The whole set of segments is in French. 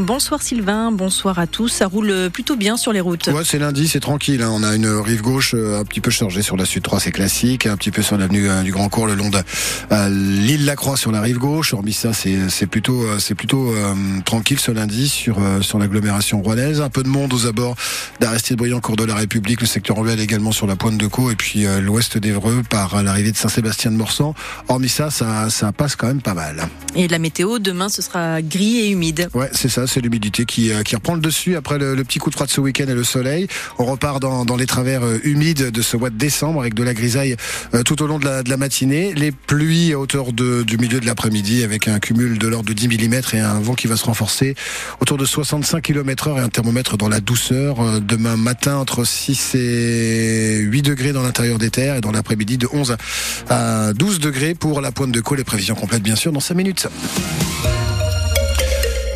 Bonsoir Sylvain, bonsoir à tous. Ça roule plutôt bien sur les routes. Ouais, c'est lundi, c'est tranquille. Hein. On a une rive gauche euh, un petit peu chargée sur la Sud 3, c'est classique. Un petit peu sur l'avenue euh, du Grand Cours, le long de euh, l'île Lacroix sur la rive gauche. Hormis ça, c'est plutôt c'est plutôt tranquille ce lundi sur sur l'agglomération rouennaise. Un peu de monde aux abords d'Aristide Briand, cours de la République, le secteur rural également sur la pointe de Caux et puis l'ouest d'Evreux par l'arrivée de Saint-Sébastien de Morsan. Hormis ça, ça ça passe quand même pas mal. Et la météo demain, ce sera gris et humide. Ouais, c'est ça, c'est l'humidité qui, euh, qui reprend le dessus après le, petit coup de froid de ce week-end et le soleil. On repart dans, les travers euh, humides de ce mois de décembre avec de la grisaille euh, tout au long de la, matinée. Les pluies à hauteur du milieu de l'après-midi avec un cumul de l'ordre de 10 mm et un vent qui va se renforcer autour de 65 km heure et un thermomètre dans la douceur. Demain matin, entre 6 et 8 degrés dans l'intérieur des terres et dans l'après-midi de 11 à 12 degrés pour la pointe de Caux. Les prévisions complètes, bien sûr, dans 5 minutes.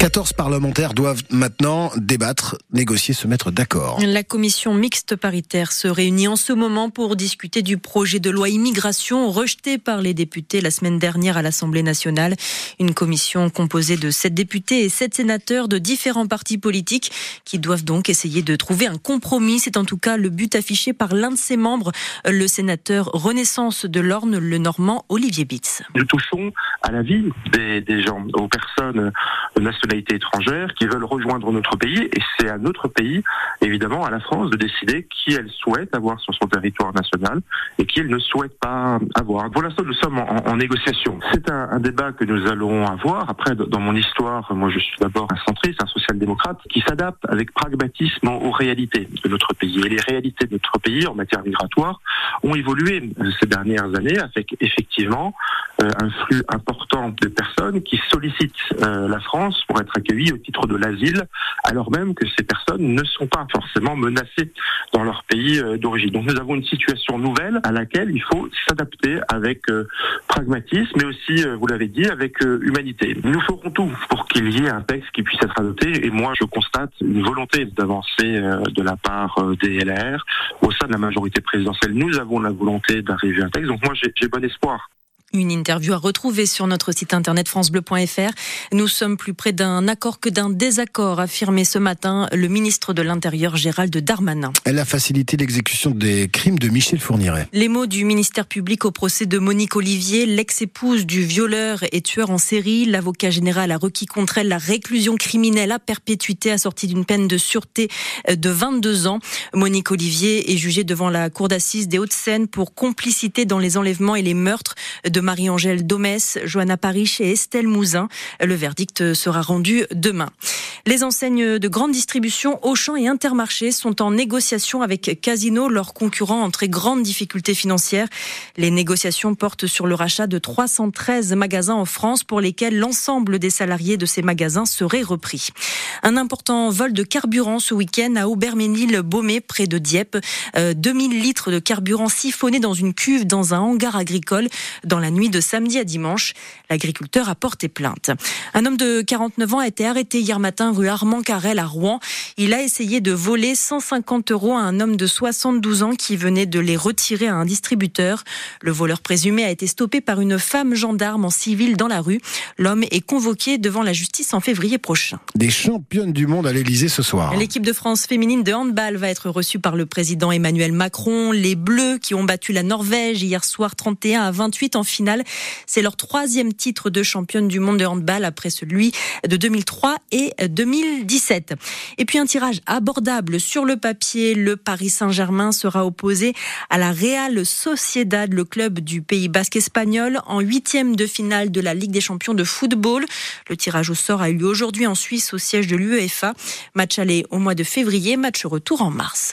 14 parlementaires doivent maintenant débattre, négocier, se mettre d'accord. La commission mixte paritaire se réunit en ce moment pour discuter du projet de loi immigration rejeté par les députés la semaine dernière à l'Assemblée nationale. Une commission composée de sept députés et sept sénateurs de différents partis politiques qui doivent donc essayer de trouver un compromis. C'est en tout cas le but affiché par l'un de ses membres, le sénateur Renaissance de l'Orne, le Normand Olivier Bitz. Nous touchons à la vie des, des gens, aux personnes étrangères qui veulent rejoindre notre pays et c'est à notre pays, évidemment, à la France, de décider qui elle souhaite avoir sur son territoire national et qui elle ne souhaite pas avoir. Pour l'instant, nous sommes en, négociation. C'est un, un, débat que nous allons avoir. Après, dans mon histoire, moi je suis d'abord un centriste, un qui s'adapte avec pragmatisme aux réalités de notre pays. Et les réalités de notre pays en matière migratoire ont évolué ces dernières années avec effectivement euh, un flux important de personnes qui sollicitent euh, la France pour être accueillis au titre de l'asile, alors même que ces personnes ne sont pas forcément menacées dans leur pays euh, d'origine. Donc nous avons une situation nouvelle à laquelle il faut s'adapter avec euh, pragmatisme, mais aussi, euh, vous l'avez dit, avec humanité. Nous ferons tout pour qu'il y ait un texte qui puisse être adopté, moi je constate une volonté d'avancer de la part des LR au sein de la majorité présidentielle. Nous avons la volonté d'arriver à un texte, donc moi j'ai bon espoir. Une interview à retrouver sur notre site internet francebleu.fr. Nous sommes plus près d'un accord que d'un désaccord, affirmé ce matin le ministre de l'Intérieur Gérald Darmanin. Elle a facilité l'exécution des crimes de Michel Fourniret. Les mots du ministère public au procès de Monique Olivier, l'ex-épouse du violeur et tueur en série. L'avocat général a requis contre elle la réclusion criminelle à perpétuité assortie d'une peine de sûreté de 22 ans. Monique Olivier est jugée devant la cour d'assises des Hauts-de-Seine pour complicité dans les enlèvements et les meurtres de de Marie-Angèle Domès, Johanna Parish et Estelle Mouzin. Le verdict sera rendu demain. Les enseignes de grande distribution, Auchan et Intermarché sont en négociation avec Casino, leurs concurrents en très grande difficulté financière. Les négociations portent sur le rachat de 313 magasins en France pour lesquels l'ensemble des salariés de ces magasins seraient repris. Un important vol de carburant ce week-end à Auberménil-Baumé, près de Dieppe. 2000 euh, litres de carburant siphonnés dans une cuve dans un hangar agricole dans la nuit de samedi à dimanche. L'agriculteur a porté plainte. Un homme de 49 ans a été arrêté hier matin rue Armand Carrel à Rouen. Il a essayé de voler 150 euros à un homme de 72 ans qui venait de les retirer à un distributeur. Le voleur présumé a été stoppé par une femme gendarme en civil dans la rue. L'homme est convoqué devant la justice en février prochain. Des championnes du monde à l'Elysée ce soir. L'équipe de France féminine de handball va être reçue par le président Emmanuel Macron. Les Bleus qui ont battu la Norvège hier soir 31 à 28 en finale c'est leur troisième titre de championne du monde de handball après celui de 2003 et 2017. Et puis un tirage abordable sur le papier. Le Paris Saint-Germain sera opposé à la Real Sociedad, le club du Pays Basque espagnol, en huitième de finale de la Ligue des Champions de football. Le tirage au sort a eu lieu aujourd'hui en Suisse au siège de l'UEFA. Match aller au mois de février, match retour en mars.